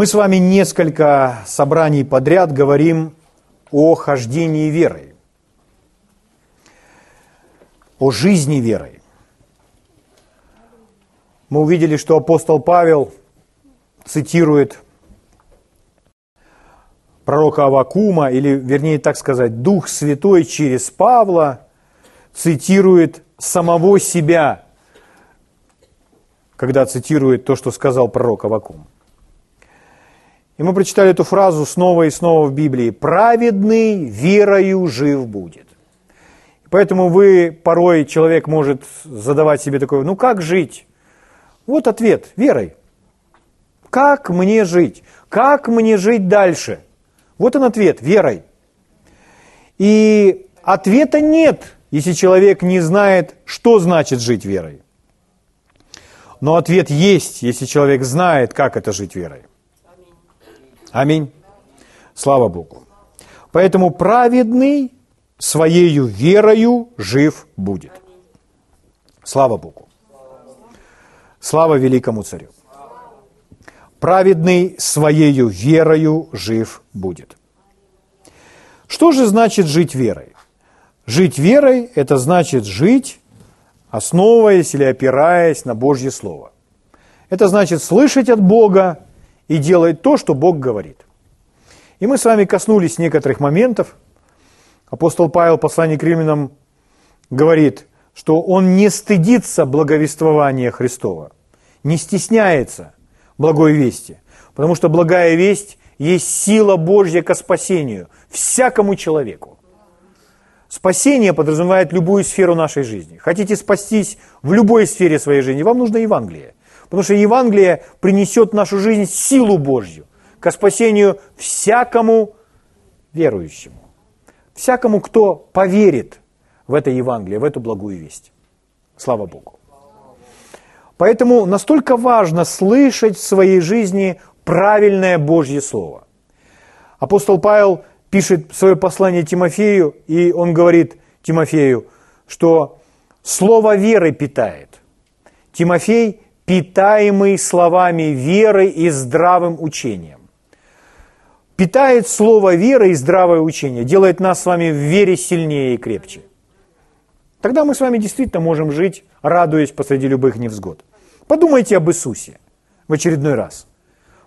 Мы с вами несколько собраний подряд говорим о хождении верой, о жизни верой. Мы увидели, что апостол Павел цитирует пророка Авакума, или вернее так сказать, Дух Святой через Павла цитирует самого себя, когда цитирует то, что сказал пророк Авакум. И мы прочитали эту фразу снова и снова в Библии. «Праведный верою жив будет». Поэтому вы, порой человек может задавать себе такой, ну как жить? Вот ответ, верой. Как мне жить? Как мне жить дальше? Вот он ответ, верой. И ответа нет, если человек не знает, что значит жить верой. Но ответ есть, если человек знает, как это жить верой. Аминь. Слава Богу. Поэтому праведный своею верою жив будет. Слава Богу. Слава великому царю. Праведный своею верою жив будет. Что же значит жить верой? Жить верой – это значит жить, основываясь или опираясь на Божье Слово. Это значит слышать от Бога и делает то, что Бог говорит. И мы с вами коснулись некоторых моментов. Апостол Павел в послании к римлянам говорит, что он не стыдится благовествования Христова, не стесняется благой вести, потому что благая весть есть сила Божья ко спасению всякому человеку. Спасение подразумевает любую сферу нашей жизни. Хотите спастись в любой сфере своей жизни, вам нужно Евангелие. Потому что Евангелие принесет в нашу жизнь силу Божью к спасению всякому верующему. Всякому, кто поверит в это Евангелие, в эту благую весть. Слава Богу. Поэтому настолько важно слышать в своей жизни правильное Божье Слово. Апостол Павел пишет свое послание Тимофею, и он говорит Тимофею, что слово веры питает. Тимофей питаемый словами веры и здравым учением. Питает слово веры и здравое учение, делает нас с вами в вере сильнее и крепче. Тогда мы с вами действительно можем жить, радуясь посреди любых невзгод. Подумайте об Иисусе в очередной раз.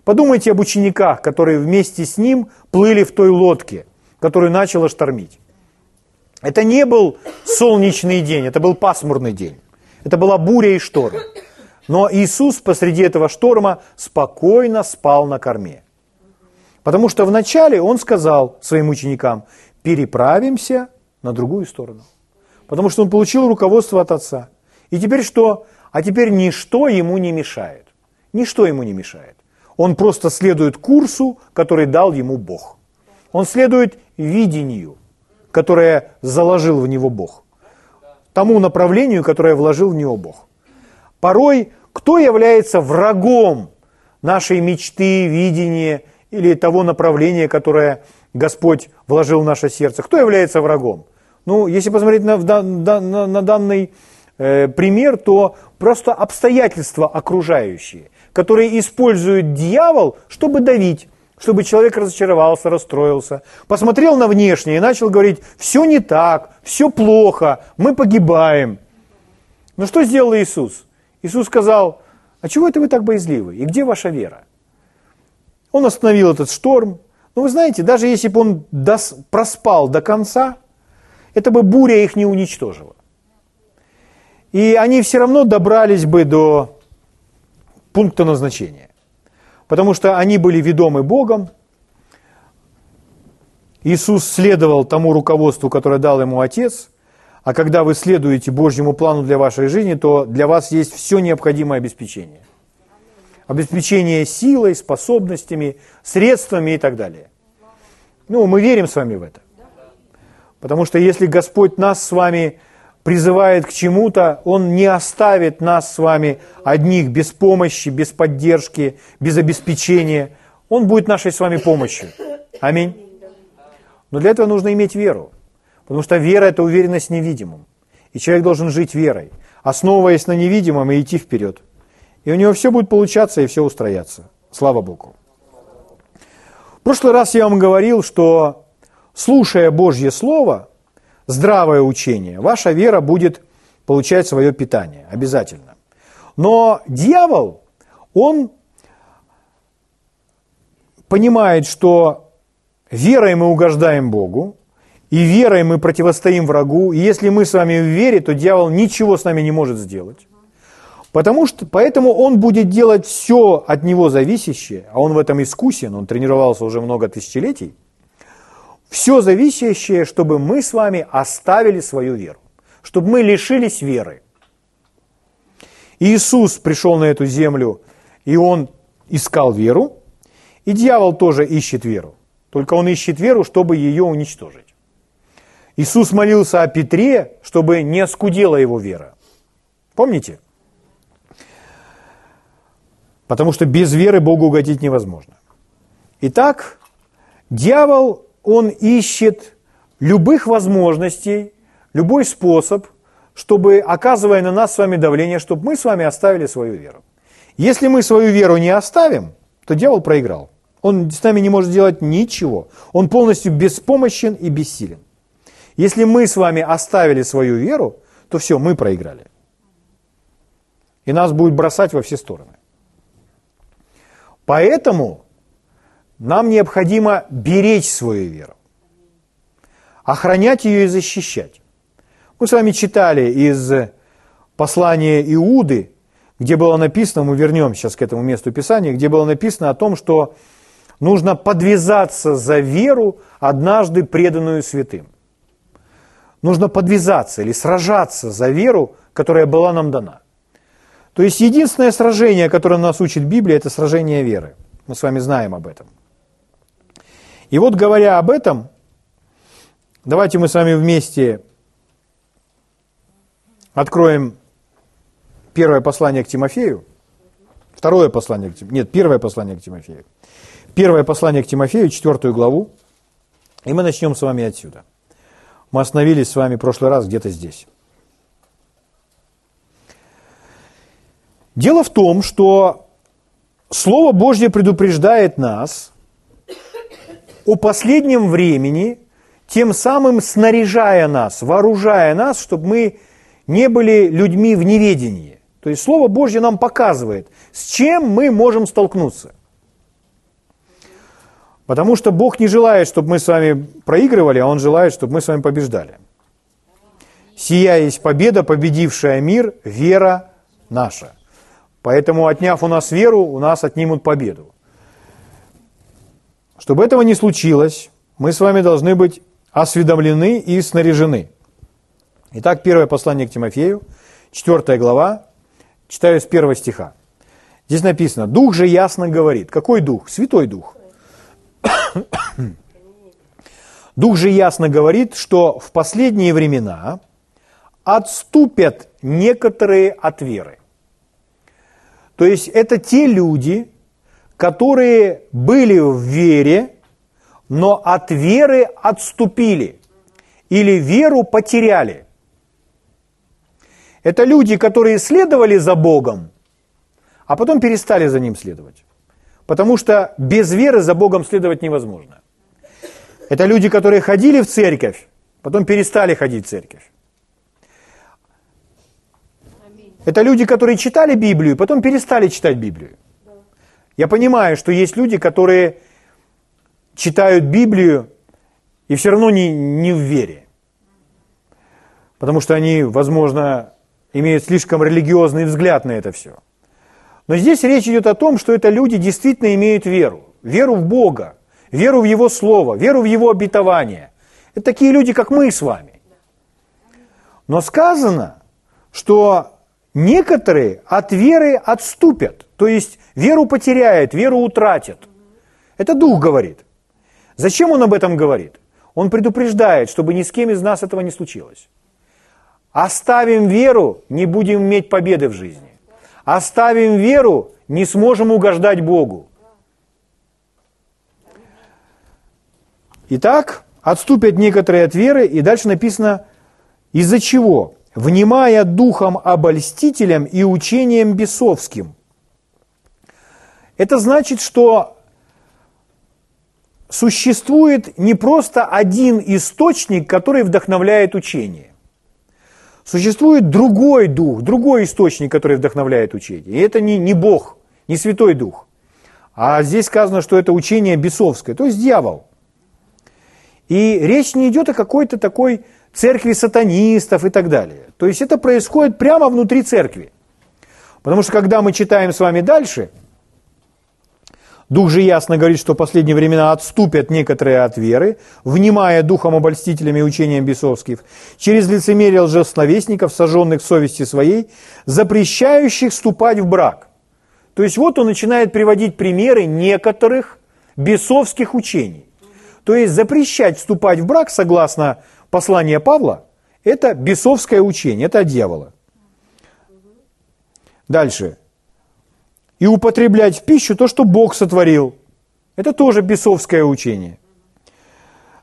Подумайте об учениках, которые вместе с ним плыли в той лодке, которую начало штормить. Это не был солнечный день, это был пасмурный день. Это была буря и шторм. Но Иисус посреди этого шторма спокойно спал на корме. Потому что вначале Он сказал своим ученикам, переправимся на другую сторону. Потому что Он получил руководство от Отца. И теперь что? А теперь ничто ему не мешает. Ничто ему не мешает. Он просто следует курсу, который дал ему Бог. Он следует видению, которое заложил в него Бог. Тому направлению, которое вложил в него Бог. Порой кто является врагом нашей мечты, видения или того направления, которое Господь вложил в наше сердце? Кто является врагом? Ну, если посмотреть на, на, на, данный э, пример, то просто обстоятельства окружающие, которые использует дьявол, чтобы давить, чтобы человек разочаровался, расстроился, посмотрел на внешнее и начал говорить, все не так, все плохо, мы погибаем. Но что сделал Иисус? Иисус сказал, а чего это вы так боязливы? И где ваша вера? Он остановил этот шторм. Но вы знаете, даже если бы он дос, проспал до конца, это бы буря их не уничтожила. И они все равно добрались бы до пункта назначения. Потому что они были ведомы Богом. Иисус следовал тому руководству, которое дал ему Отец – а когда вы следуете Божьему плану для вашей жизни, то для вас есть все необходимое обеспечение. Обеспечение силой, способностями, средствами и так далее. Ну, мы верим с вами в это. Потому что если Господь нас с вами призывает к чему-то, Он не оставит нас с вами одних без помощи, без поддержки, без обеспечения. Он будет нашей с вами помощью. Аминь. Но для этого нужно иметь веру. Потому что вера – это уверенность в невидимом. И человек должен жить верой, основываясь на невидимом и идти вперед. И у него все будет получаться и все устрояться. Слава Богу. прошлый раз я вам говорил, что слушая Божье Слово, здравое учение, ваша вера будет получать свое питание, обязательно. Но дьявол, он понимает, что верой мы угождаем Богу, и верой мы противостоим врагу, и если мы с вами в вере, то дьявол ничего с нами не может сделать. Потому что, поэтому он будет делать все от него зависящее, а он в этом искусен, он тренировался уже много тысячелетий, все зависящее, чтобы мы с вами оставили свою веру, чтобы мы лишились веры. Иисус пришел на эту землю, и он искал веру, и дьявол тоже ищет веру. Только он ищет веру, чтобы ее уничтожить. Иисус молился о Петре, чтобы не оскудела его вера. Помните? Потому что без веры Богу угодить невозможно. Итак, дьявол, он ищет любых возможностей, любой способ, чтобы, оказывая на нас с вами давление, чтобы мы с вами оставили свою веру. Если мы свою веру не оставим, то дьявол проиграл. Он с нами не может сделать ничего. Он полностью беспомощен и бессилен. Если мы с вами оставили свою веру, то все, мы проиграли. И нас будет бросать во все стороны. Поэтому нам необходимо беречь свою веру, охранять ее и защищать. Мы с вами читали из послания Иуды, где было написано, мы вернемся сейчас к этому месту Писания, где было написано о том, что нужно подвязаться за веру, однажды преданную святым. Нужно подвязаться или сражаться за веру, которая была нам дана. То есть единственное сражение, которое нас учит Библия, это сражение веры. Мы с вами знаем об этом. И вот говоря об этом, давайте мы с вами вместе откроем первое послание к Тимофею, второе послание к Тимофею, нет, первое послание к Тимофею. Первое послание к Тимофею, четвертую главу, и мы начнем с вами отсюда. Мы остановились с вами в прошлый раз где-то здесь. Дело в том, что Слово Божье предупреждает нас о последнем времени, тем самым снаряжая нас, вооружая нас, чтобы мы не были людьми в неведении. То есть Слово Божье нам показывает, с чем мы можем столкнуться. Потому что Бог не желает, чтобы мы с вами проигрывали, а Он желает, чтобы мы с вами побеждали. Сия есть победа, победившая мир, вера наша – Поэтому, отняв у нас веру, у нас отнимут победу. Чтобы этого не случилось, мы с вами должны быть осведомлены и снаряжены. Итак, первое послание к Тимофею, 4 глава, читаю с первого стиха. Здесь написано, Дух же ясно говорит. Какой Дух? Святой Дух. Дух же ясно говорит, что в последние времена отступят некоторые от веры. То есть это те люди, которые были в вере, но от веры отступили или веру потеряли. Это люди, которые следовали за Богом, а потом перестали за Ним следовать. Потому что без веры за Богом следовать невозможно. Это люди, которые ходили в церковь, потом перестали ходить в церковь. Это люди, которые читали Библию, потом перестали читать Библию. Я понимаю, что есть люди, которые читают Библию и все равно не, не в вере. Потому что они, возможно, имеют слишком религиозный взгляд на это все. Но здесь речь идет о том, что это люди действительно имеют веру. Веру в Бога, веру в Его Слово, веру в Его обетование. Это такие люди, как мы с вами. Но сказано, что Некоторые от веры отступят, то есть веру потеряют, веру утратят. Это Дух говорит. Зачем он об этом говорит? Он предупреждает, чтобы ни с кем из нас этого не случилось. Оставим веру, не будем иметь победы в жизни. Оставим веру, не сможем угождать Богу. Итак, отступят некоторые от веры, и дальше написано, из-за чего? внимая духом обольстителям и учением бесовским. Это значит, что существует не просто один источник, который вдохновляет учение. Существует другой дух, другой источник, который вдохновляет учение. И это не, не Бог, не Святой Дух. А здесь сказано, что это учение бесовское, то есть дьявол. И речь не идет о какой-то такой церкви сатанистов и так далее. То есть это происходит прямо внутри церкви. Потому что когда мы читаем с вами дальше – Дух же ясно говорит, что в последние времена отступят некоторые от веры, внимая духом обольстителями и учением бесовских, через лицемерие лжесловесников, сожженных в совести своей, запрещающих вступать в брак. То есть вот он начинает приводить примеры некоторых бесовских учений. То есть запрещать вступать в брак, согласно посланию Павла, это бесовское учение, это от дьявола. Дальше и употреблять в пищу то, что Бог сотворил. Это тоже бесовское учение.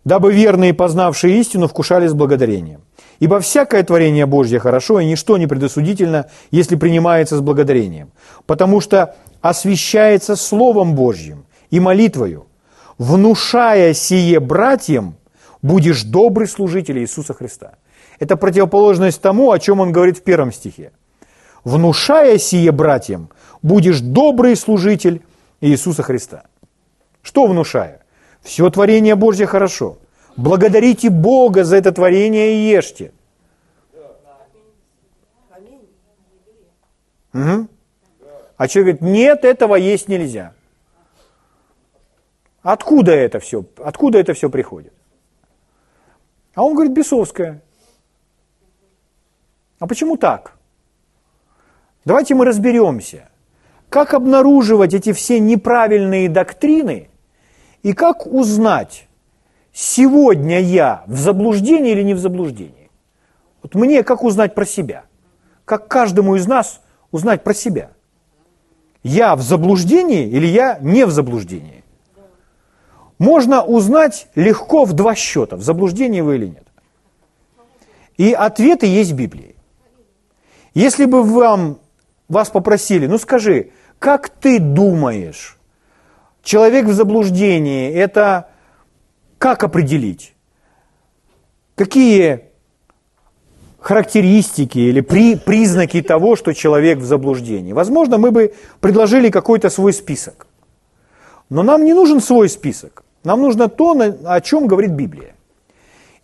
Дабы верные, познавшие истину, вкушали с благодарением. Ибо всякое творение Божье хорошо, и ничто не предосудительно, если принимается с благодарением. Потому что освящается Словом Божьим и молитвою, внушая сие братьям, будешь добрый служитель Иисуса Христа. Это противоположность тому, о чем он говорит в первом стихе. Внушая сие братьям, будешь добрый служитель Иисуса Христа. Что внушаю? Все творение Божье хорошо. Благодарите Бога за это творение и ешьте. Угу. А человек говорит, нет, этого есть нельзя. Откуда это все? Откуда это все приходит? А он говорит, бесовское. А почему так? Давайте мы разберемся. Как обнаруживать эти все неправильные доктрины и как узнать, сегодня я в заблуждении или не в заблуждении? Вот мне как узнать про себя? Как каждому из нас узнать про себя? Я в заблуждении или я не в заблуждении? Можно узнать легко в два счета, в заблуждении вы или нет. И ответы есть в Библии. Если бы вам, вас попросили, ну скажи, как ты думаешь, человек в заблуждении, это как определить? Какие характеристики или при, признаки того, что человек в заблуждении? Возможно, мы бы предложили какой-то свой список. Но нам не нужен свой список. Нам нужно то, о чем говорит Библия.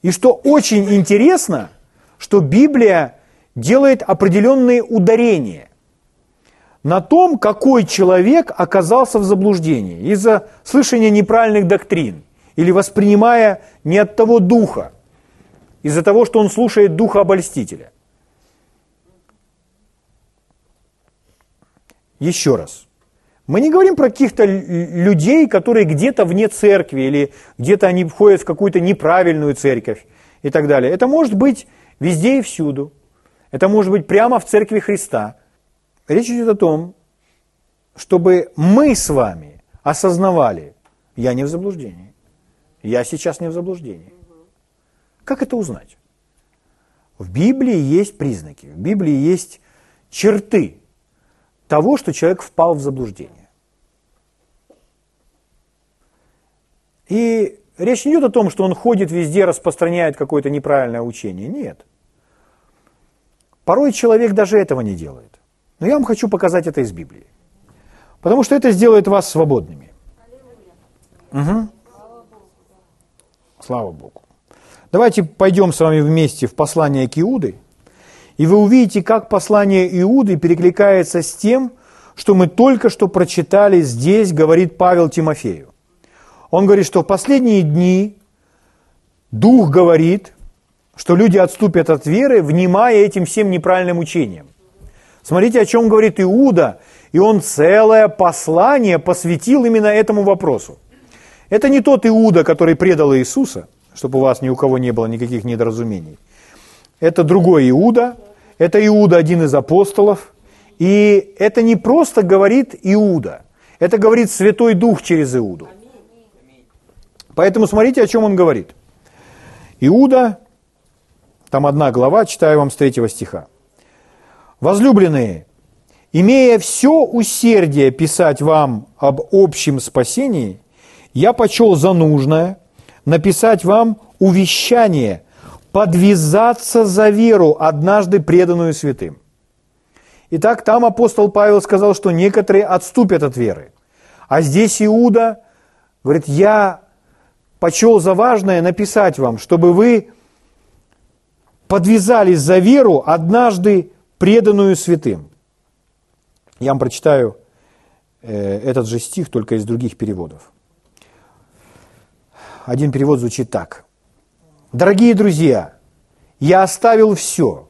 И что очень интересно, что Библия делает определенные ударения на том, какой человек оказался в заблуждении из-за слышания неправильных доктрин или воспринимая не от того духа, из-за того, что он слушает духа обольстителя. Еще раз. Мы не говорим про каких-то людей, которые где-то вне церкви или где-то они входят в какую-то неправильную церковь и так далее. Это может быть везде и всюду. Это может быть прямо в церкви Христа – Речь идет о том, чтобы мы с вами осознавали, я не в заблуждении. Я сейчас не в заблуждении. Как это узнать? В Библии есть признаки, в Библии есть черты того, что человек впал в заблуждение. И речь не идет о том, что он ходит везде, распространяет какое-то неправильное учение. Нет. Порой человек даже этого не делает. Но я вам хочу показать это из Библии. Потому что это сделает вас свободными. Угу. Слава Богу. Давайте пойдем с вами вместе в послание к Иуды, и вы увидите, как послание Иуды перекликается с тем, что мы только что прочитали здесь, говорит Павел Тимофею. Он говорит, что в последние дни Дух говорит, что люди отступят от веры, внимая этим всем неправильным учениям. Смотрите, о чем говорит Иуда, и он целое послание посвятил именно этому вопросу. Это не тот Иуда, который предал Иисуса, чтобы у вас ни у кого не было никаких недоразумений. Это другой Иуда, это Иуда, один из апостолов, и это не просто говорит Иуда, это говорит Святой Дух через Иуду. Поэтому смотрите, о чем он говорит. Иуда, там одна глава, читаю вам с третьего стиха. Возлюбленные, имея все усердие писать вам об общем спасении, я почел за нужное написать вам увещание подвязаться за веру, однажды преданную святым. Итак, там апостол Павел сказал, что некоторые отступят от веры. А здесь Иуда говорит, я почел за важное написать вам, чтобы вы подвязались за веру, однажды преданную святым. Я вам прочитаю э, этот же стих, только из других переводов. Один перевод звучит так. «Дорогие друзья, я оставил все,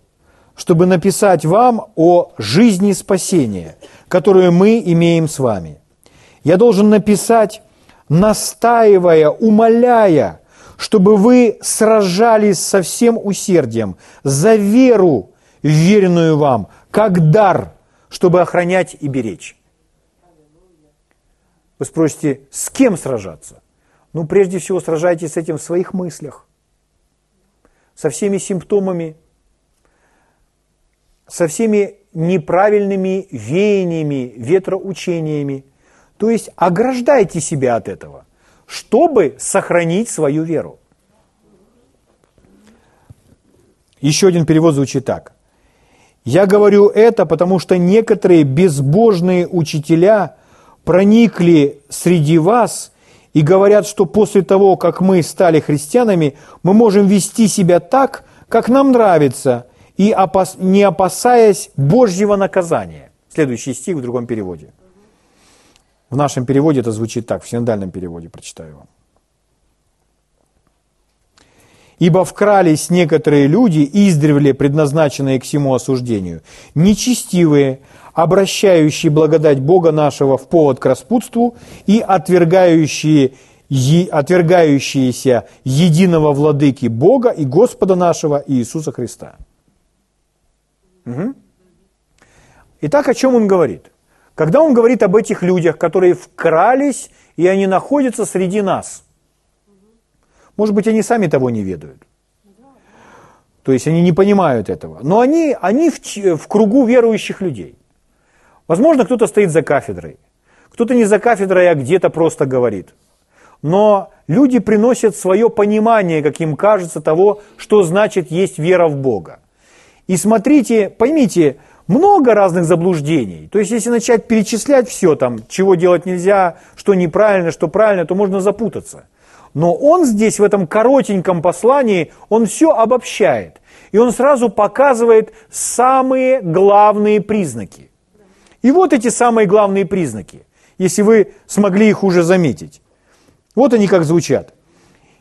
чтобы написать вам о жизни спасения, которую мы имеем с вами. Я должен написать, настаивая, умоляя, чтобы вы сражались со всем усердием за веру, веренную вам, как дар, чтобы охранять и беречь. Вы спросите, с кем сражаться? Ну, прежде всего, сражайтесь с этим в своих мыслях, со всеми симптомами, со всеми неправильными веяниями, ветроучениями. То есть ограждайте себя от этого чтобы сохранить свою веру. Еще один перевод звучит так. Я говорю это, потому что некоторые безбожные учителя проникли среди вас и говорят, что после того, как мы стали христианами, мы можем вести себя так, как нам нравится, и не опасаясь Божьего наказания. Следующий стих в другом переводе. В нашем переводе это звучит так, в синодальном переводе прочитаю вам. Ибо вкрались некоторые люди, издревле предназначенные к всему осуждению, нечестивые, обращающие благодать Бога нашего в повод к распутству и отвергающие, е, отвергающиеся единого владыки Бога и Господа нашего Иисуса Христа. Угу. Итак, о чем он говорит? Когда он говорит об этих людях, которые вкрались, и они находятся среди нас, может быть, они сами того не ведают. То есть они не понимают этого. Но они, они в, в кругу верующих людей. Возможно, кто-то стоит за кафедрой. Кто-то не за кафедрой, а где-то просто говорит. Но люди приносят свое понимание, как им кажется, того, что значит есть вера в Бога. И смотрите, поймите, много разных заблуждений. То есть, если начать перечислять все, там, чего делать нельзя, что неправильно, что правильно, то можно запутаться. Но он здесь, в этом коротеньком послании, он все обобщает. И он сразу показывает самые главные признаки. И вот эти самые главные признаки, если вы смогли их уже заметить. Вот они как звучат.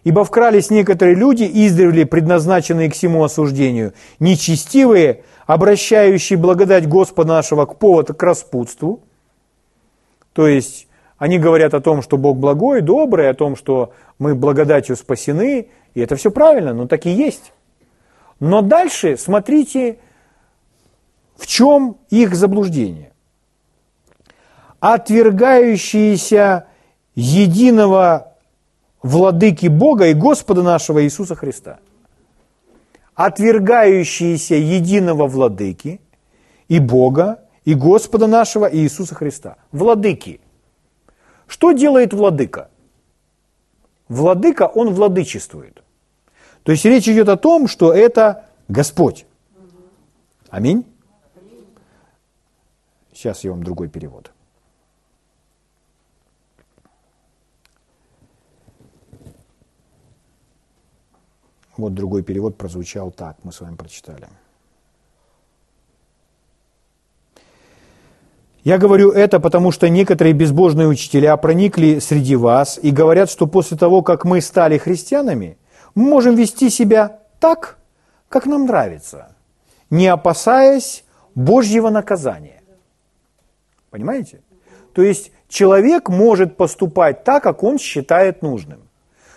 Ибо вкрались некоторые люди, издревле предназначенные к всему осуждению, нечестивые, обращающие благодать Господа нашего к поводу к распутству. То есть они говорят о том, что Бог благой, добрый, о том, что мы благодатью спасены, и это все правильно, но так и есть. Но дальше смотрите, в чем их заблуждение. Отвергающиеся единого владыки Бога и Господа нашего Иисуса Христа – отвергающиеся единого владыки и Бога, и Господа нашего Иисуса Христа. Владыки. Что делает владыка? Владыка, он владычествует. То есть речь идет о том, что это Господь. Аминь. Сейчас я вам другой перевод. Вот другой перевод прозвучал так, мы с вами прочитали. Я говорю это, потому что некоторые безбожные учителя проникли среди вас и говорят, что после того, как мы стали христианами, мы можем вести себя так, как нам нравится, не опасаясь Божьего наказания. Понимаете? То есть человек может поступать так, как он считает нужным.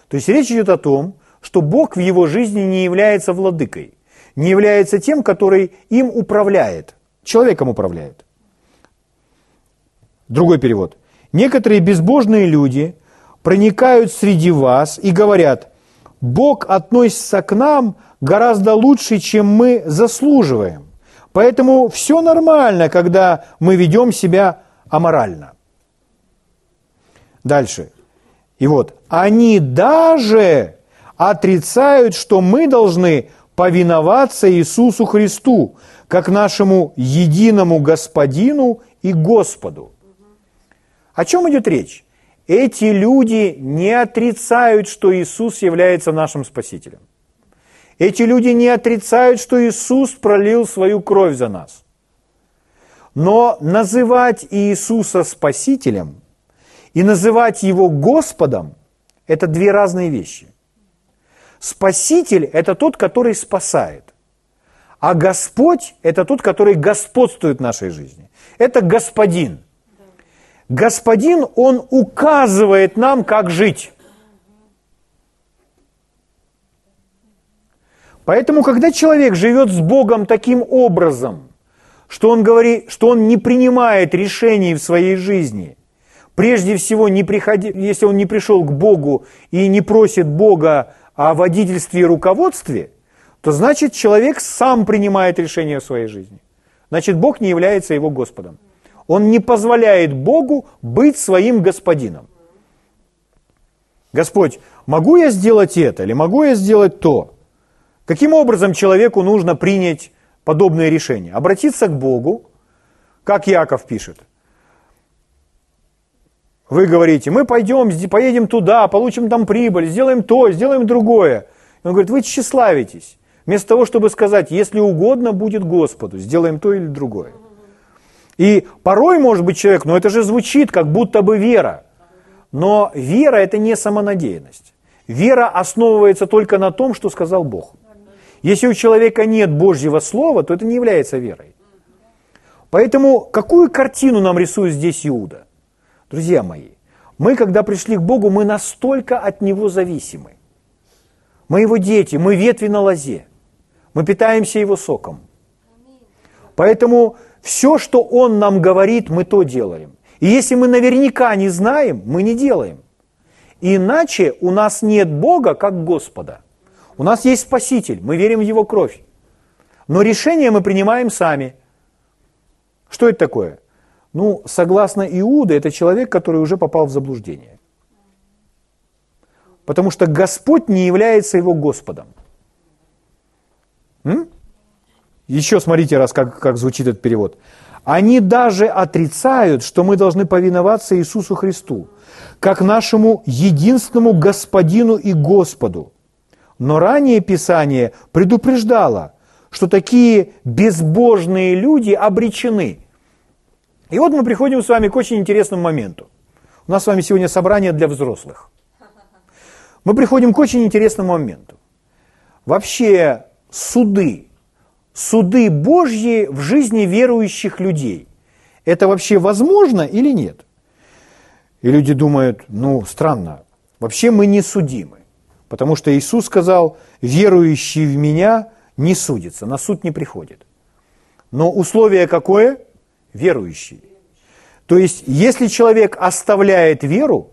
То есть речь идет о том, что Бог в его жизни не является владыкой, не является тем, который им управляет, человеком управляет. Другой перевод. Некоторые безбожные люди проникают среди вас и говорят, Бог относится к нам гораздо лучше, чем мы заслуживаем. Поэтому все нормально, когда мы ведем себя аморально. Дальше. И вот, они даже отрицают, что мы должны повиноваться Иисусу Христу, как нашему единому Господину и Господу. О чем идет речь? Эти люди не отрицают, что Иисус является нашим Спасителем. Эти люди не отрицают, что Иисус пролил свою кровь за нас. Но называть Иисуса Спасителем и называть Его Господом – это две разные вещи. Спаситель – это тот, который спасает. А Господь – это тот, который господствует в нашей жизни. Это Господин. Господин, Он указывает нам, как жить. Поэтому, когда человек живет с Богом таким образом, что он, говорит, что он не принимает решений в своей жизни, прежде всего, не приходи, если он не пришел к Богу и не просит Бога о водительстве и руководстве, то значит человек сам принимает решение в своей жизни. Значит, Бог не является его Господом. Он не позволяет Богу быть своим господином. Господь, могу я сделать это или могу я сделать то? Каким образом человеку нужно принять подобное решение? Обратиться к Богу, как Яков пишет. Вы говорите, мы пойдем, поедем туда, получим там прибыль, сделаем то, сделаем другое. Он говорит, вы тщеславитесь. Вместо того, чтобы сказать, если угодно будет Господу, сделаем то или другое. И порой, может быть, человек, но это же звучит, как будто бы вера. Но вера – это не самонадеянность. Вера основывается только на том, что сказал Бог. Если у человека нет Божьего Слова, то это не является верой. Поэтому какую картину нам рисует здесь Иуда? Друзья мои, мы, когда пришли к Богу, мы настолько от Него зависимы. Мы Его дети, мы ветви на лозе. Мы питаемся Его соком. Поэтому все, что Он нам говорит, мы то делаем. И если мы наверняка не знаем, мы не делаем. Иначе у нас нет Бога как Господа – у нас есть Спаситель, мы верим в Его кровь. Но решение мы принимаем сами. Что это такое? Ну, согласно Иуде, это человек, который уже попал в заблуждение. Потому что Господь не является его Господом. М? Еще смотрите раз, как, как звучит этот перевод. Они даже отрицают, что мы должны повиноваться Иисусу Христу, как нашему единственному Господину и Господу. Но ранее Писание предупреждало, что такие безбожные люди обречены. И вот мы приходим с вами к очень интересному моменту. У нас с вами сегодня собрание для взрослых. Мы приходим к очень интересному моменту. Вообще суды, суды Божьи в жизни верующих людей, это вообще возможно или нет? И люди думают, ну, странно, вообще мы не судимы. Потому что Иисус сказал, верующий в Меня не судится, на суд не приходит. Но условие какое? Верующий. То есть, если человек оставляет веру,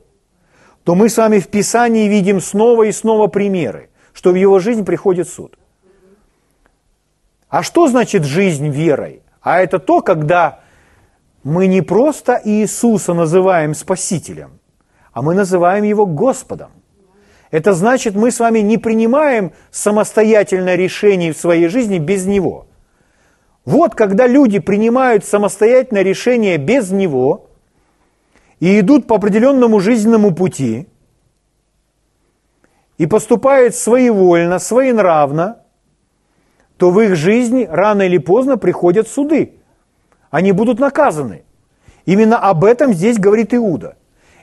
то мы с вами в Писании видим снова и снова примеры, что в его жизнь приходит суд. А что значит жизнь верой? А это то, когда мы не просто Иисуса называем Спасителем, а мы называем Его Господом. Это значит, мы с вами не принимаем самостоятельно решений в своей жизни без Него. Вот когда люди принимают самостоятельно решение без Него и идут по определенному жизненному пути, и поступают своевольно, своенравно, то в их жизни рано или поздно приходят суды. Они будут наказаны. Именно об этом здесь говорит Иуда.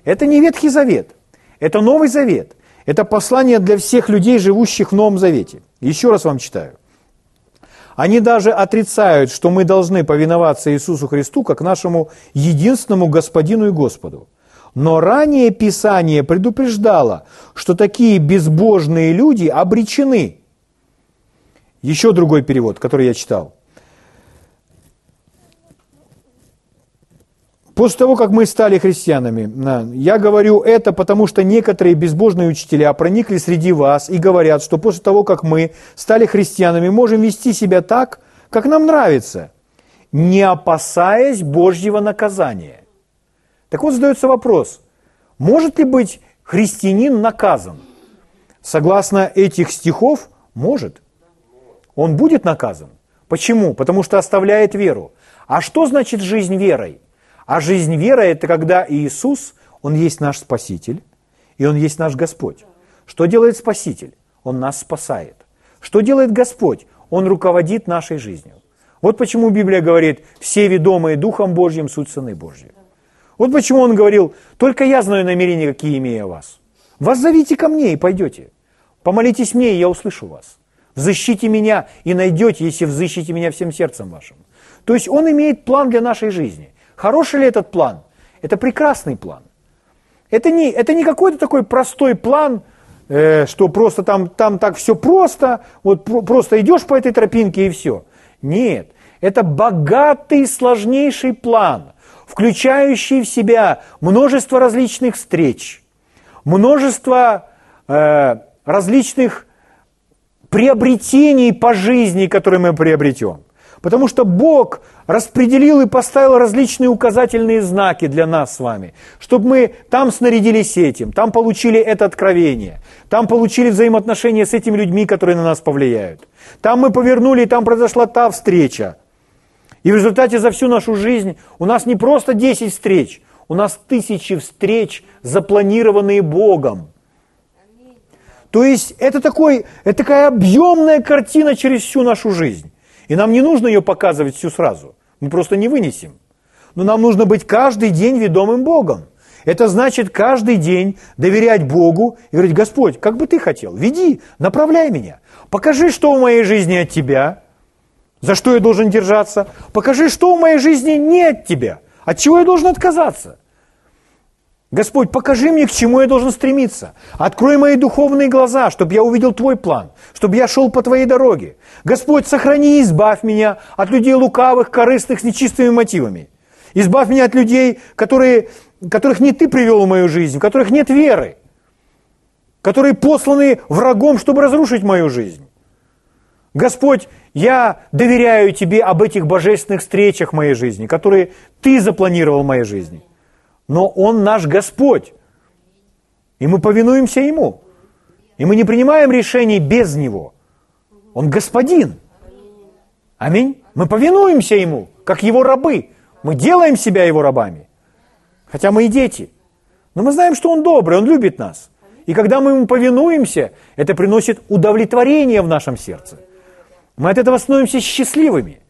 Это не Ветхий Завет, это Новый Завет – это послание для всех людей, живущих в Новом Завете. Еще раз вам читаю. Они даже отрицают, что мы должны повиноваться Иисусу Христу как нашему единственному Господину и Господу. Но ранее Писание предупреждало, что такие безбожные люди обречены. Еще другой перевод, который я читал – После того, как мы стали христианами, я говорю это, потому что некоторые безбожные учителя проникли среди вас и говорят, что после того, как мы стали христианами, можем вести себя так, как нам нравится, не опасаясь Божьего наказания. Так вот задается вопрос, может ли быть христианин наказан? Согласно этих стихов, может. Он будет наказан. Почему? Потому что оставляет веру. А что значит жизнь верой? А жизнь верой – это когда Иисус, Он есть наш Спаситель, и Он есть наш Господь. Что делает Спаситель? Он нас спасает. Что делает Господь? Он руководит нашей жизнью. Вот почему Библия говорит, все ведомые Духом Божьим суть сыны Божьи. Вот почему он говорил, только я знаю намерения, какие имею о вас. Вас зовите ко мне и пойдете. Помолитесь мне, и я услышу вас. Взыщите меня и найдете, если взыщите меня всем сердцем вашим. То есть он имеет план для нашей жизни. Хороший ли этот план? Это прекрасный план. Это не, это не какой-то такой простой план, э, что просто там, там так все просто, вот про, просто идешь по этой тропинке и все. Нет, это богатый, сложнейший план, включающий в себя множество различных встреч, множество э, различных приобретений по жизни, которые мы приобретем. Потому что Бог распределил и поставил различные указательные знаки для нас с вами, чтобы мы там снарядились этим, там получили это откровение, там получили взаимоотношения с этими людьми, которые на нас повлияют. Там мы повернули, и там произошла та встреча. И в результате за всю нашу жизнь у нас не просто 10 встреч, у нас тысячи встреч, запланированные Богом. То есть это, такой, это такая объемная картина через всю нашу жизнь. И нам не нужно ее показывать всю сразу. Мы просто не вынесем. Но нам нужно быть каждый день ведомым Богом. Это значит каждый день доверять Богу и говорить, Господь, как бы ты хотел, веди, направляй меня. Покажи, что в моей жизни от тебя, за что я должен держаться. Покажи, что в моей жизни не от тебя, от чего я должен отказаться. Господь, покажи мне, к чему я должен стремиться. Открой мои духовные глаза, чтобы я увидел Твой план, чтобы я шел по Твоей дороге. Господь, сохрани и избавь меня от людей лукавых, корыстных, с нечистыми мотивами. Избавь меня от людей, которые, которых не Ты привел в мою жизнь, в которых нет веры, которые посланы врагом, чтобы разрушить мою жизнь. Господь, я доверяю Тебе об этих божественных встречах в моей жизни, которые Ты запланировал в моей жизни – но Он наш Господь. И мы повинуемся Ему. И мы не принимаем решений без Него. Он Господин. Аминь. Мы повинуемся Ему, как Его рабы. Мы делаем себя Его рабами. Хотя мы и дети. Но мы знаем, что Он добрый, Он любит нас. И когда мы Ему повинуемся, это приносит удовлетворение в нашем сердце. Мы от этого становимся счастливыми.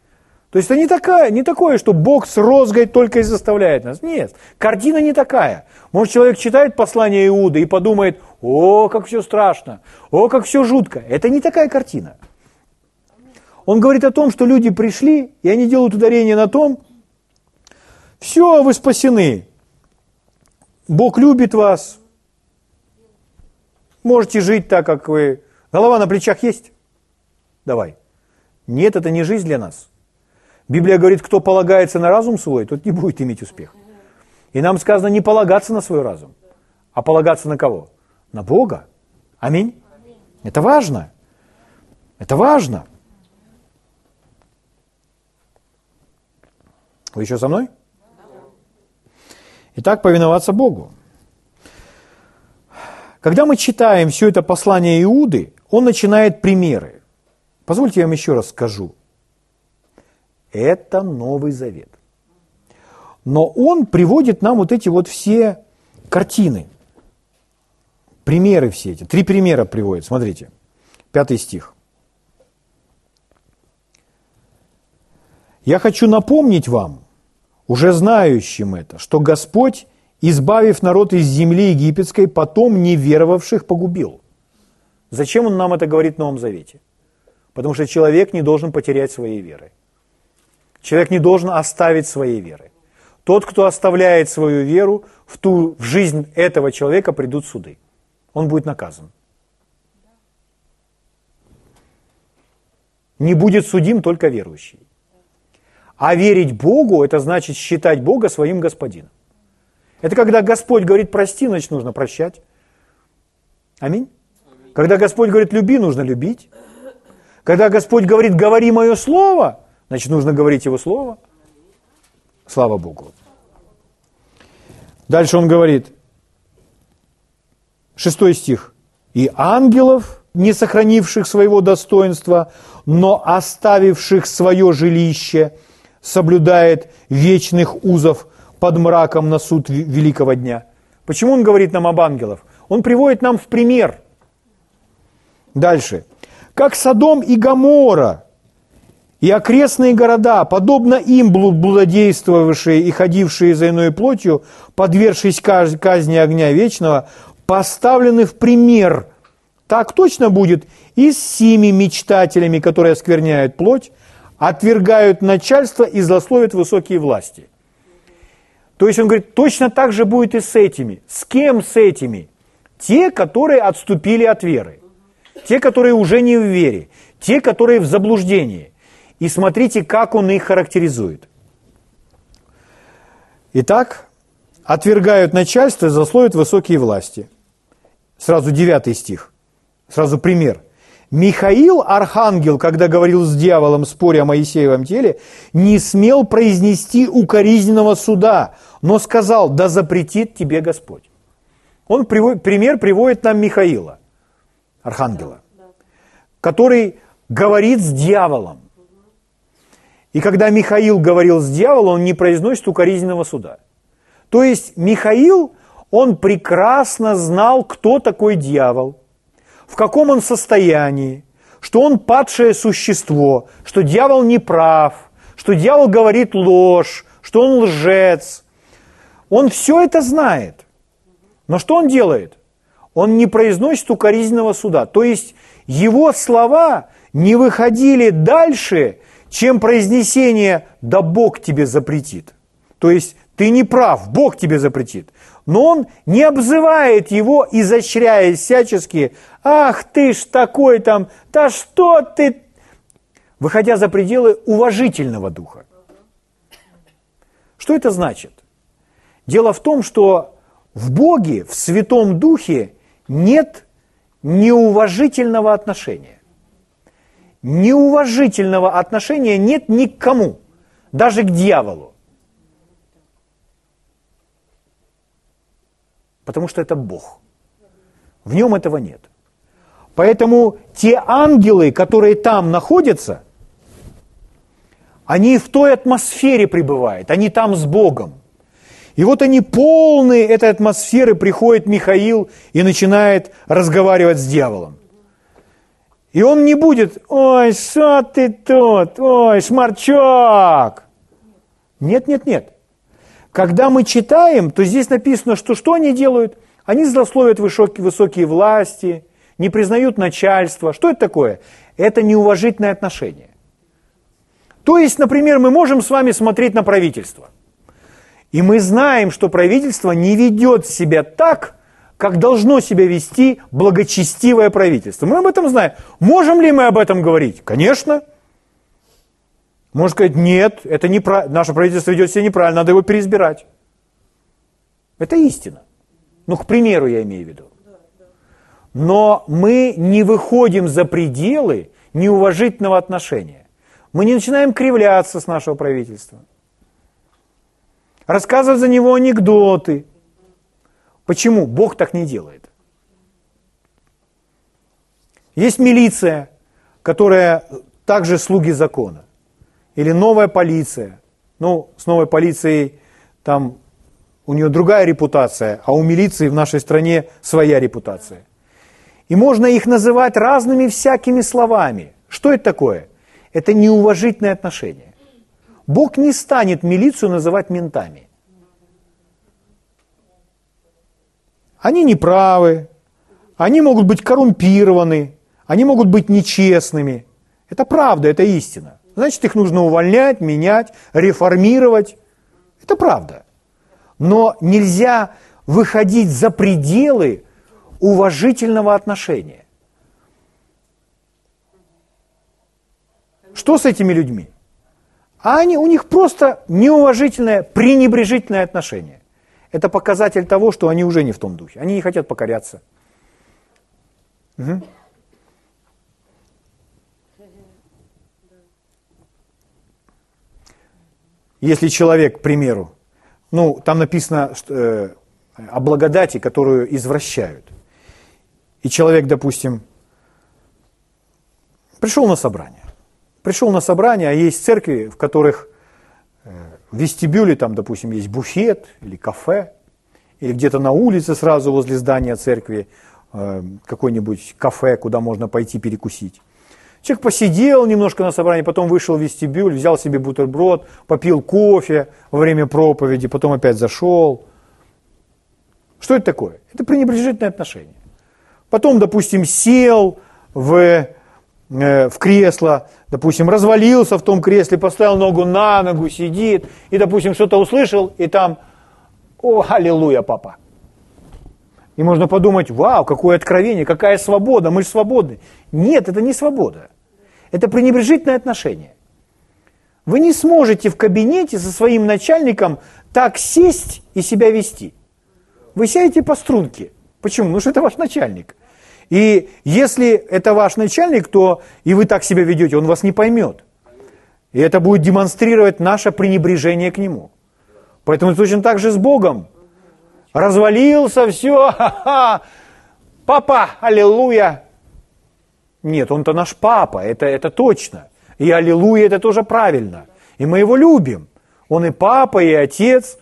То есть это не, такая, не такое, что Бог с розгой только и заставляет нас. Нет, картина не такая. Может, человек читает послание Иуды и подумает, о, как все страшно, о, как все жутко. Это не такая картина. Он говорит о том, что люди пришли, и они делают ударение на том, все, вы спасены. Бог любит вас. Можете жить так, как вы. Голова на плечах есть? Давай. Нет, это не жизнь для нас. Библия говорит, кто полагается на разум свой, тот не будет иметь успеха. И нам сказано не полагаться на свой разум, а полагаться на кого? На Бога. Аминь. Это важно. Это важно. Вы еще со мной? Итак, повиноваться Богу. Когда мы читаем все это послание Иуды, он начинает примеры. Позвольте я вам еще раз скажу. Это Новый Завет. Но он приводит нам вот эти вот все картины, примеры все эти. Три примера приводит, смотрите. Пятый стих. «Я хочу напомнить вам, уже знающим это, что Господь, избавив народ из земли египетской, потом неверовавших погубил». Зачем он нам это говорит в Новом Завете? Потому что человек не должен потерять своей веры. Человек не должен оставить своей веры. Тот, кто оставляет свою веру, в ту в жизнь этого человека придут суды. Он будет наказан. Не будет судим только верующий. А верить Богу, это значит считать Бога своим господином. Это когда Господь говорит прости, значит нужно прощать. Аминь. Когда Господь говорит люби, нужно любить. Когда Господь говорит говори мое слово, Значит, нужно говорить Его Слово. Слава Богу. Дальше он говорит, Шестой стих. «И ангелов, не сохранивших своего достоинства, но оставивших свое жилище, соблюдает вечных узов под мраком на суд великого дня». Почему он говорит нам об ангелов? Он приводит нам в пример. Дальше. «Как Содом и Гамора, и окрестные города, подобно им блудодействовавшие и ходившие за иной плотью, подвергшись казни огня вечного, поставлены в пример. Так точно будет и с сими мечтателями, которые оскверняют плоть, отвергают начальство и злословят высокие власти. То есть он говорит, точно так же будет и с этими. С кем с этими? Те, которые отступили от веры. Те, которые уже не в вере. Те, которые в заблуждении. И смотрите, как он их характеризует. Итак, отвергают начальство и засловят высокие власти. Сразу девятый стих. Сразу пример. Михаил, архангел, когда говорил с дьяволом, споря о Моисеевом теле, не смел произнести укоризненного суда, но сказал, да запретит тебе Господь. Он приводит, пример приводит нам Михаила, архангела, который говорит с дьяволом. И когда Михаил говорил с дьяволом, он не произносит укоризненного суда. То есть Михаил, он прекрасно знал, кто такой дьявол, в каком он состоянии, что он падшее существо, что дьявол не прав, что дьявол говорит ложь, что он лжец. Он все это знает. Но что он делает? Он не произносит укоризненного суда. То есть его слова не выходили дальше, чем произнесение «да Бог тебе запретит». То есть ты не прав, Бог тебе запретит. Но он не обзывает его, изощряясь всячески, «Ах ты ж такой там, да что ты...» Выходя за пределы уважительного духа. Что это значит? Дело в том, что в Боге, в Святом Духе нет неуважительного отношения неуважительного отношения нет ни к кому, даже к дьяволу. Потому что это Бог. В нем этого нет. Поэтому те ангелы, которые там находятся, они в той атмосфере пребывают, они там с Богом. И вот они полные этой атмосферы, приходит Михаил и начинает разговаривать с дьяволом. И он не будет, ой, что ты тут, ой, сморчок. Нет, нет, нет. Когда мы читаем, то здесь написано, что что они делают? Они злословят высокие, высокие власти, не признают начальство. Что это такое? Это неуважительное отношение. То есть, например, мы можем с вами смотреть на правительство. И мы знаем, что правительство не ведет себя так, как должно себя вести благочестивое правительство. Мы об этом знаем. Можем ли мы об этом говорить? Конечно. Можно сказать, нет, это не наше правительство ведет себя неправильно, надо его переизбирать. Это истина. Ну, к примеру, я имею в виду. Но мы не выходим за пределы неуважительного отношения. Мы не начинаем кривляться с нашего правительства. Рассказывать за него анекдоты – Почему? Бог так не делает. Есть милиция, которая также слуги закона. Или новая полиция. Ну, с новой полицией там у нее другая репутация, а у милиции в нашей стране своя репутация. И можно их называть разными всякими словами. Что это такое? Это неуважительное отношение. Бог не станет милицию называть ментами. Они неправы, они могут быть коррумпированы, они могут быть нечестными. Это правда, это истина. Значит, их нужно увольнять, менять, реформировать. Это правда. Но нельзя выходить за пределы уважительного отношения. Что с этими людьми? А они, у них просто неуважительное, пренебрежительное отношение это показатель того, что они уже не в том духе. Они не хотят покоряться. Угу. Если человек, к примеру, ну, там написано что, э, о благодати, которую извращают. и человек, допустим, пришел на собрание. Пришел на собрание, а есть церкви, в которых э, в вестибюле там, допустим, есть буфет или кафе, или где-то на улице сразу возле здания церкви э, какое-нибудь кафе, куда можно пойти перекусить. Человек посидел немножко на собрании, потом вышел в вестибюль, взял себе бутерброд, попил кофе во время проповеди, потом опять зашел. Что это такое? Это пренебрежительное отношение. Потом, допустим, сел в, в кресло, допустим, развалился в том кресле, поставил ногу на ногу, сидит, и, допустим, что-то услышал, и там, о, аллилуйя, папа. И можно подумать, вау, какое откровение, какая свобода, мы же свободны. Нет, это не свобода. Это пренебрежительное отношение. Вы не сможете в кабинете со своим начальником так сесть и себя вести. Вы сядете по струнке. Почему? Потому что это ваш начальник. И если это ваш начальник, то и вы так себя ведете, он вас не поймет. И это будет демонстрировать наше пренебрежение к нему. Поэтому точно так же с Богом. Развалился, все, ха-ха, папа, аллилуйя, нет, он-то наш папа, это, это точно. И аллилуйя это тоже правильно. И мы его любим. Он и папа, и отец.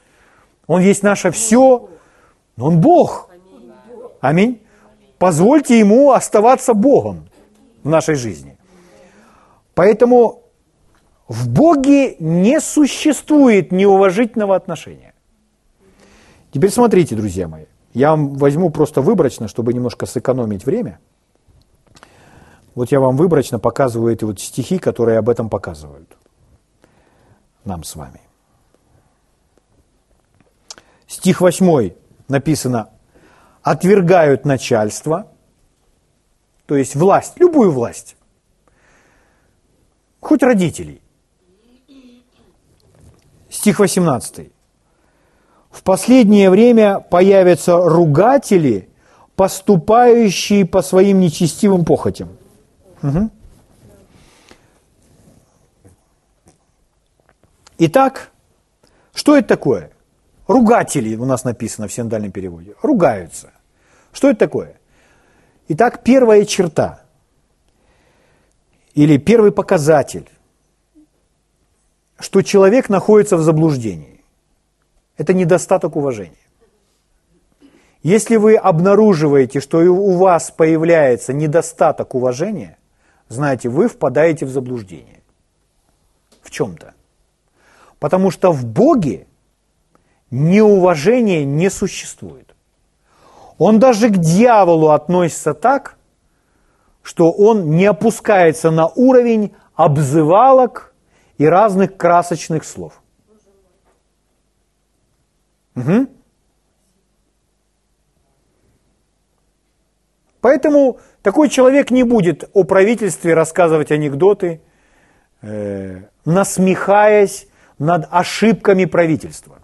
Он есть наше все. Он Бог. Аминь. Позвольте ему оставаться Богом в нашей жизни. Поэтому в Боге не существует неуважительного отношения. Теперь смотрите, друзья мои. Я вам возьму просто выборочно, чтобы немножко сэкономить время – вот я вам выборочно показываю эти вот стихи, которые об этом показывают. Нам с вами. Стих 8 написано «Отвергают начальство», то есть власть, любую власть, хоть родителей. Стих 18. В последнее время появятся ругатели, поступающие по своим нечестивым похотям. Угу. Итак, что это такое? Ругатели у нас написано в синдальном переводе. Ругаются. Что это такое? Итак, первая черта или первый показатель, что человек находится в заблуждении. Это недостаток уважения. Если вы обнаруживаете, что у вас появляется недостаток уважения, знаете, вы впадаете в заблуждение. В чем-то. Потому что в Боге неуважения не существует. Он даже к дьяволу относится так, что он не опускается на уровень обзывалок и разных красочных слов. Угу. Поэтому такой человек не будет о правительстве рассказывать анекдоты, э, насмехаясь над ошибками правительства.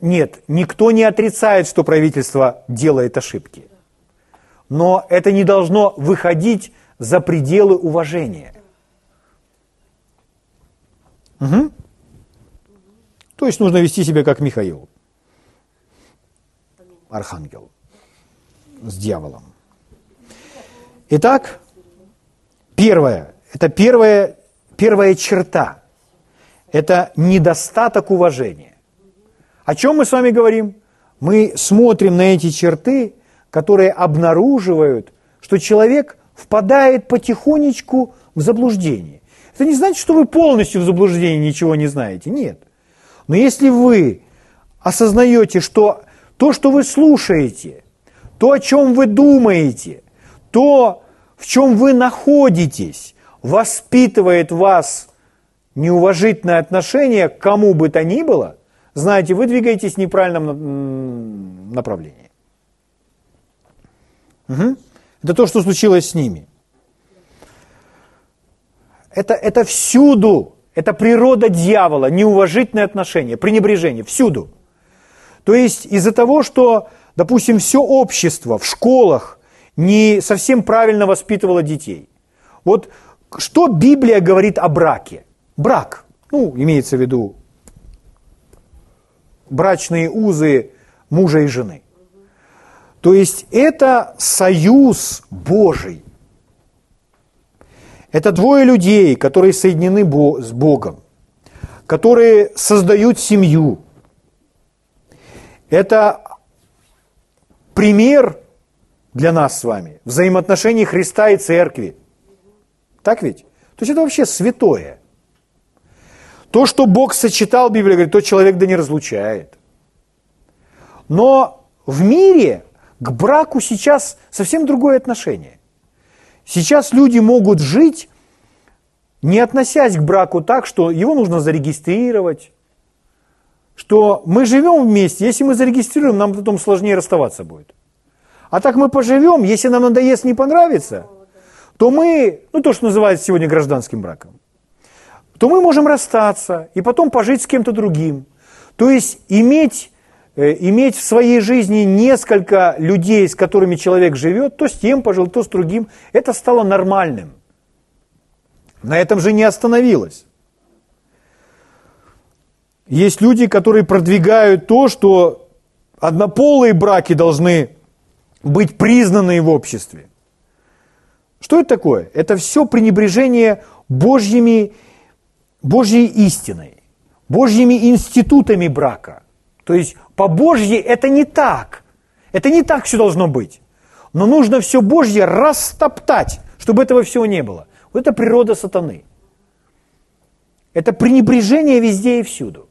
Нет, никто не отрицает, что правительство делает ошибки. Но это не должно выходить за пределы уважения. Угу. То есть нужно вести себя как Михаил, архангел с дьяволом. Итак, первое, это первая, первая черта, это недостаток уважения. О чем мы с вами говорим? Мы смотрим на эти черты, которые обнаруживают, что человек впадает потихонечку в заблуждение. Это не значит, что вы полностью в заблуждении ничего не знаете. Нет. Но если вы осознаете, что то, что вы слушаете, то, о чем вы думаете, то, в чем вы находитесь, воспитывает вас неуважительное отношение к кому бы то ни было, знаете, вы двигаетесь в неправильном направлении. Угу. Это то, что случилось с ними. Это, это всюду, это природа дьявола, неуважительное отношение, пренебрежение, всюду. То есть из-за того, что допустим, все общество в школах не совсем правильно воспитывало детей. Вот что Библия говорит о браке? Брак, ну, имеется в виду брачные узы мужа и жены. То есть это союз Божий. Это двое людей, которые соединены с Богом, которые создают семью. Это пример для нас с вами взаимоотношений Христа и Церкви. Так ведь? То есть это вообще святое. То, что Бог сочетал, Библия говорит, то человек да не разлучает. Но в мире к браку сейчас совсем другое отношение. Сейчас люди могут жить, не относясь к браку так, что его нужно зарегистрировать, что мы живем вместе, если мы зарегистрируем, нам потом сложнее расставаться будет. А так мы поживем, если нам надоест, не понравится, то мы, ну то, что называется сегодня гражданским браком, то мы можем расстаться и потом пожить с кем-то другим. То есть иметь, э, иметь в своей жизни несколько людей, с которыми человек живет, то с тем пожил, то с другим, это стало нормальным. На этом же не остановилось. Есть люди, которые продвигают то, что однополые браки должны быть признанные в обществе. Что это такое? Это все пренебрежение Божьими, Божьей истиной, Божьими институтами брака. То есть по Божьей это не так. Это не так все должно быть. Но нужно все Божье растоптать, чтобы этого всего не было. Вот это природа сатаны. Это пренебрежение везде и всюду.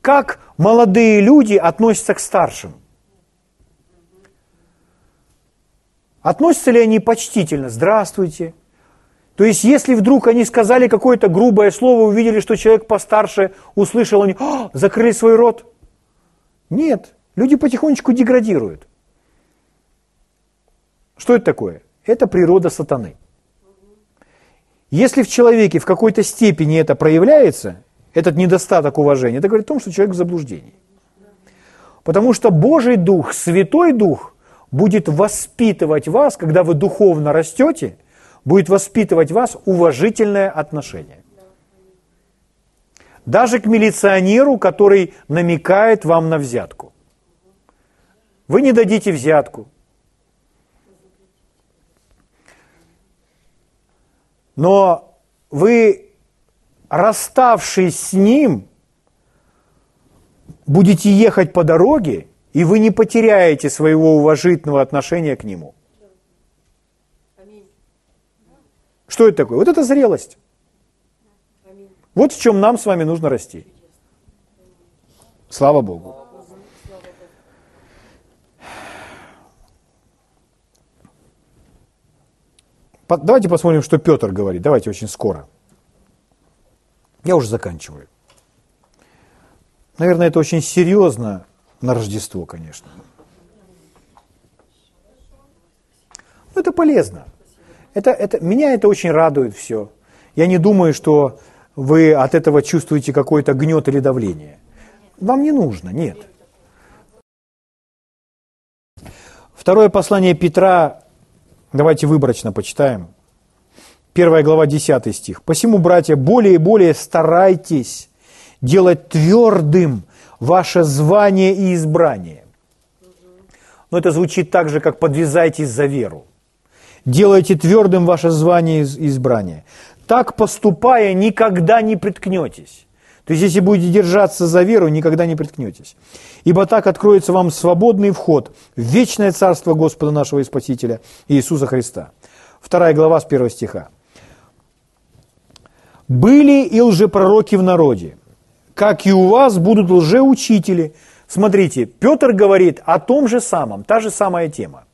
Как молодые люди относятся к старшим. Относятся ли они почтительно? Здравствуйте. То есть, если вдруг они сказали какое-то грубое слово, увидели, что человек постарше, услышал, они О, закрыли свой рот. Нет, люди потихонечку деградируют. Что это такое? Это природа сатаны. Если в человеке в какой-то степени это проявляется, этот недостаток уважения, это говорит о том, что человек в заблуждении. Потому что Божий Дух, Святой Дух будет воспитывать вас, когда вы духовно растете, будет воспитывать вас уважительное отношение. Даже к милиционеру, который намекает вам на взятку. Вы не дадите взятку. Но вы, расставшись с ним, будете ехать по дороге, и вы не потеряете своего уважительного отношения к нему. Что это такое? Вот это зрелость. Вот в чем нам с вами нужно расти. Слава Богу. Давайте посмотрим, что Петр говорит. Давайте очень скоро. Я уже заканчиваю. Наверное, это очень серьезно, на Рождество, конечно. Но это полезно. Это, это, меня это очень радует все. Я не думаю, что вы от этого чувствуете какой-то гнет или давление. Вам не нужно, нет. Второе послание Петра, давайте выборочно почитаем. Первая глава, 10 стих. «Посему, братья, более и более старайтесь делать твердым ваше звание и избрание. Но это звучит так же, как подвязайтесь за веру. Делайте твердым ваше звание и избрание. Так поступая, никогда не приткнетесь. То есть, если будете держаться за веру, никогда не приткнетесь. Ибо так откроется вам свободный вход в вечное царство Господа нашего и Спасителя Иисуса Христа. Вторая глава с первого стиха. «Были и лжепророки в народе, как и у вас будут лжеучители. Смотрите, Петр говорит о том же самом, та же самая тема.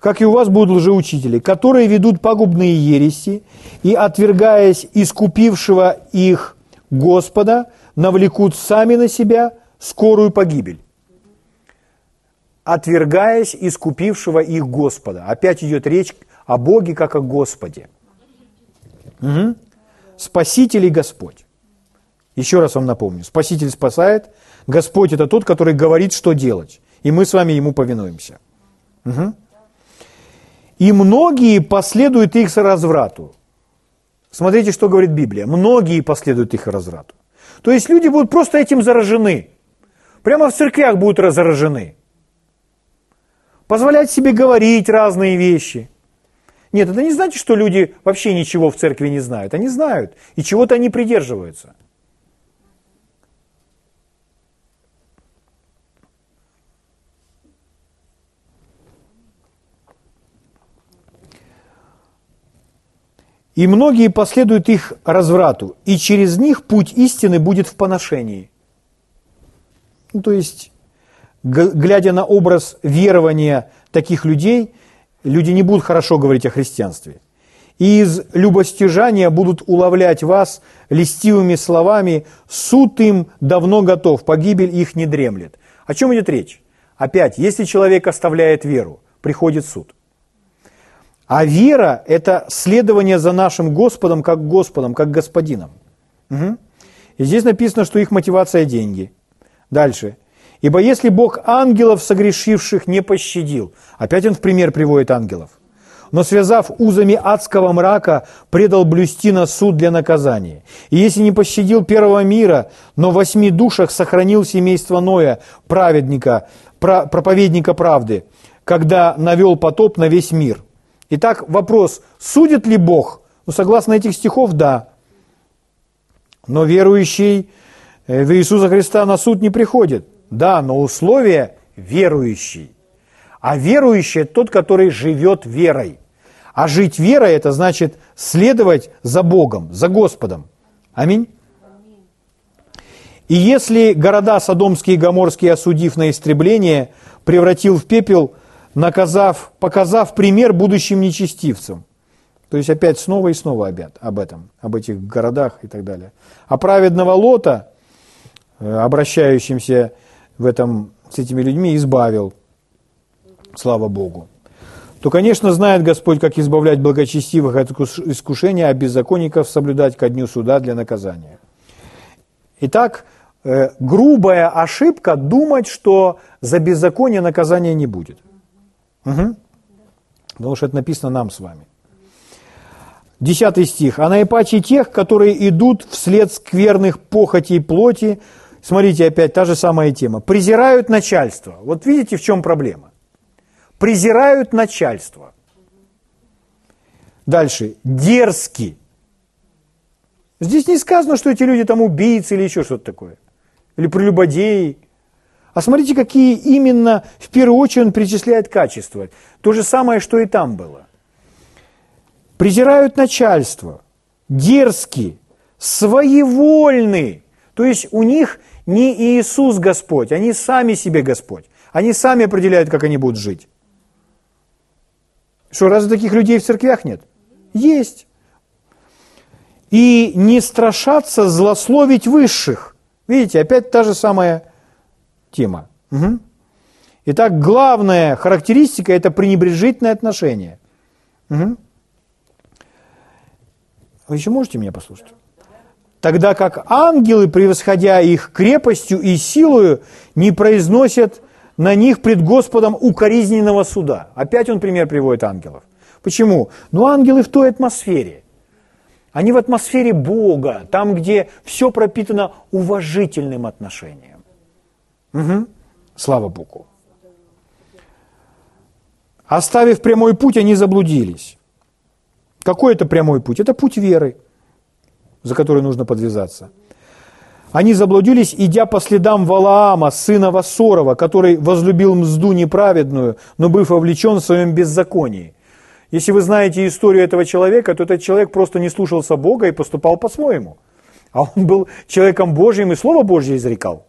Как и у вас будут лжеучители, которые ведут пагубные ереси и, отвергаясь искупившего их Господа, навлекут сами на себя скорую погибель. Отвергаясь искупившего их Господа. Опять идет речь о Боге как о Господе. Угу. Спаситель и Господь. Еще раз вам напомню, Спаситель спасает, Господь это тот, который говорит, что делать. И мы с вами Ему повинуемся. Угу. И многие последуют их разврату. Смотрите, что говорит Библия. Многие последуют их разврату. То есть люди будут просто этим заражены. Прямо в церквях будут заражены. позволять себе говорить разные вещи. Нет, это не значит, что люди вообще ничего в церкви не знают. Они знают, и чего-то они придерживаются. И многие последуют их разврату, и через них путь истины будет в поношении. Ну, то есть, глядя на образ верования таких людей, люди не будут хорошо говорить о христианстве. И из любостяжания будут уловлять вас листивыми словами «суд им давно готов, погибель их не дремлет». О чем идет речь? Опять, если человек оставляет веру, приходит суд. А вера – это следование за нашим Господом, как Господом, как Господином. Угу. И здесь написано, что их мотивация – деньги. Дальше. Ибо если Бог ангелов, согрешивших, не пощадил, опять он в пример приводит ангелов, но связав узами адского мрака, предал блюсти на суд для наказания. И если не пощадил первого мира, но в восьми душах сохранил семейство Ноя, праведника, проповедника правды, когда навел потоп на весь мир – Итак, вопрос, судит ли Бог? Ну, согласно этих стихов, да. Но верующий э, в Иисуса Христа на суд не приходит. Да, но условие верующий. А верующий – тот, который живет верой. А жить верой – это значит следовать за Богом, за Господом. Аминь. И если города Содомские и Гоморские, осудив на истребление, превратил в пепел – наказав, показав пример будущим нечестивцам. То есть опять снова и снова об этом, об этих городах и так далее. А праведного Лота, э, обращающимся в этом, с этими людьми, избавил, слава Богу. То, конечно, знает Господь, как избавлять благочестивых от искушения, а беззаконников соблюдать ко дню суда для наказания. Итак, э, грубая ошибка думать, что за беззаконие наказания не будет – Угу. Потому что это написано нам с вами. Десятый стих. «А наипаче тех, которые идут вслед скверных похотей плоти». Смотрите, опять та же самая тема. «Презирают начальство». Вот видите, в чем проблема. «Презирают начальство». Дальше. «Дерзки». Здесь не сказано, что эти люди там убийцы или еще что-то такое. Или прелюбодеи. А смотрите, какие именно в первую очередь он перечисляет качества. То же самое, что и там было. Презирают начальство, дерзкие, своевольны. То есть у них не Иисус Господь, они сами себе Господь. Они сами определяют, как они будут жить. Что, разве таких людей в церквях нет? Есть. И не страшаться злословить высших. Видите, опять та же самая тема. Угу. Итак, главная характеристика – это пренебрежительное отношение. Угу. Вы еще можете меня послушать? Тогда как ангелы, превосходя их крепостью и силою, не произносят на них пред Господом укоризненного суда. Опять он пример приводит ангелов. Почему? Ну, ангелы в той атмосфере. Они в атмосфере Бога, там, где все пропитано уважительным отношением. Угу. Слава Богу. Оставив прямой путь, они заблудились. Какой это прямой путь? Это путь веры, за который нужно подвязаться. Они заблудились, идя по следам Валаама, сына Вассорова, который возлюбил мзду неправедную, но быв вовлечен в своем беззаконии. Если вы знаете историю этого человека, то этот человек просто не слушался Бога и поступал по-своему. А он был человеком Божьим и Слово Божье изрекал.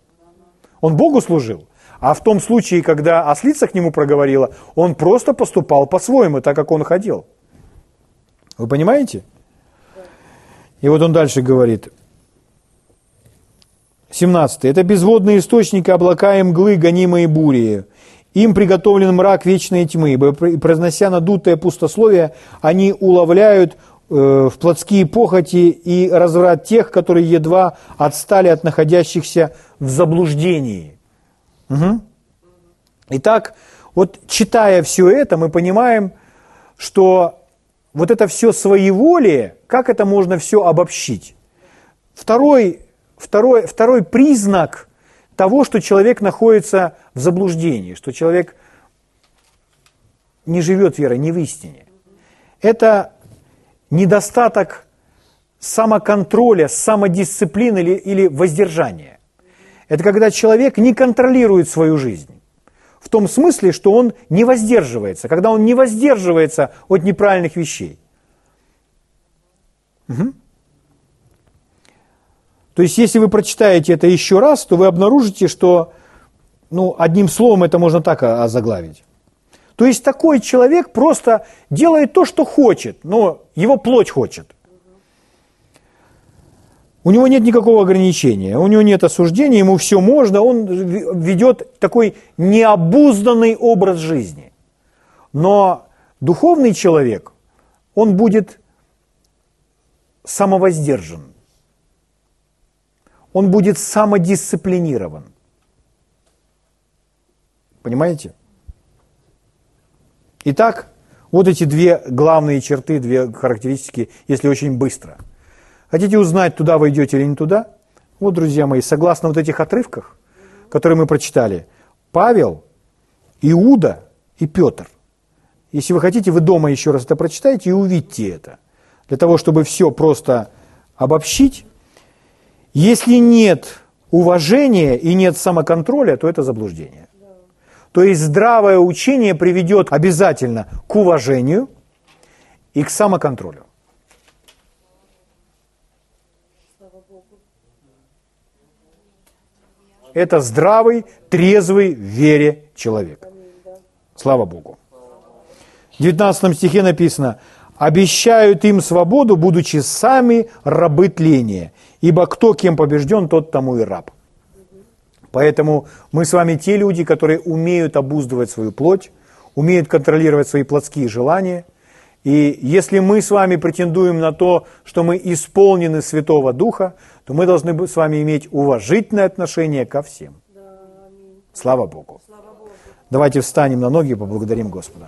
Он Богу служил. А в том случае, когда ослица к нему проговорила, он просто поступал по-своему, так как он хотел. Вы понимаете? И вот он дальше говорит. 17. Это безводные источники, облака и мглы, гонимые бурей. Им приготовлен мрак вечной тьмы, ибо произнося надутое пустословие, они уловляют в плотские похоти и разврат тех, которые едва отстали от находящихся в заблуждении. Угу. Итак, вот читая все это, мы понимаем, что вот это все своеволие, как это можно все обобщить? Второй, второй, второй признак того, что человек находится в заблуждении, что человек не живет верой, не в истине. Это недостаток самоконтроля, самодисциплины или, или воздержания. Это когда человек не контролирует свою жизнь. В том смысле, что он не воздерживается. Когда он не воздерживается от неправильных вещей. Угу. То есть, если вы прочитаете это еще раз, то вы обнаружите, что, ну, одним словом это можно так озаглавить. То есть, такой человек просто делает то, что хочет, но его плоть хочет – у него нет никакого ограничения, у него нет осуждения, ему все можно, он ведет такой необузданный образ жизни. Но духовный человек, он будет самовоздержан, он будет самодисциплинирован. Понимаете? Итак, вот эти две главные черты, две характеристики, если очень быстро – Хотите узнать, туда вы идете или не туда? Вот, друзья мои, согласно вот этих отрывках, которые мы прочитали, Павел, Иуда и Петр. Если вы хотите, вы дома еще раз это прочитайте и увидите это. Для того, чтобы все просто обобщить. Если нет уважения и нет самоконтроля, то это заблуждение. То есть здравое учение приведет обязательно к уважению и к самоконтролю. Это здравый, трезвый в вере человек. Слава Богу. В 19 стихе написано, «Обещают им свободу, будучи сами рабы тления, ибо кто кем побежден, тот тому и раб». Поэтому мы с вами те люди, которые умеют обуздывать свою плоть, умеют контролировать свои плотские желания. И если мы с вами претендуем на то, что мы исполнены Святого Духа, то мы должны с вами иметь уважительное отношение ко всем. Слава Богу. Давайте встанем на ноги и поблагодарим Господа.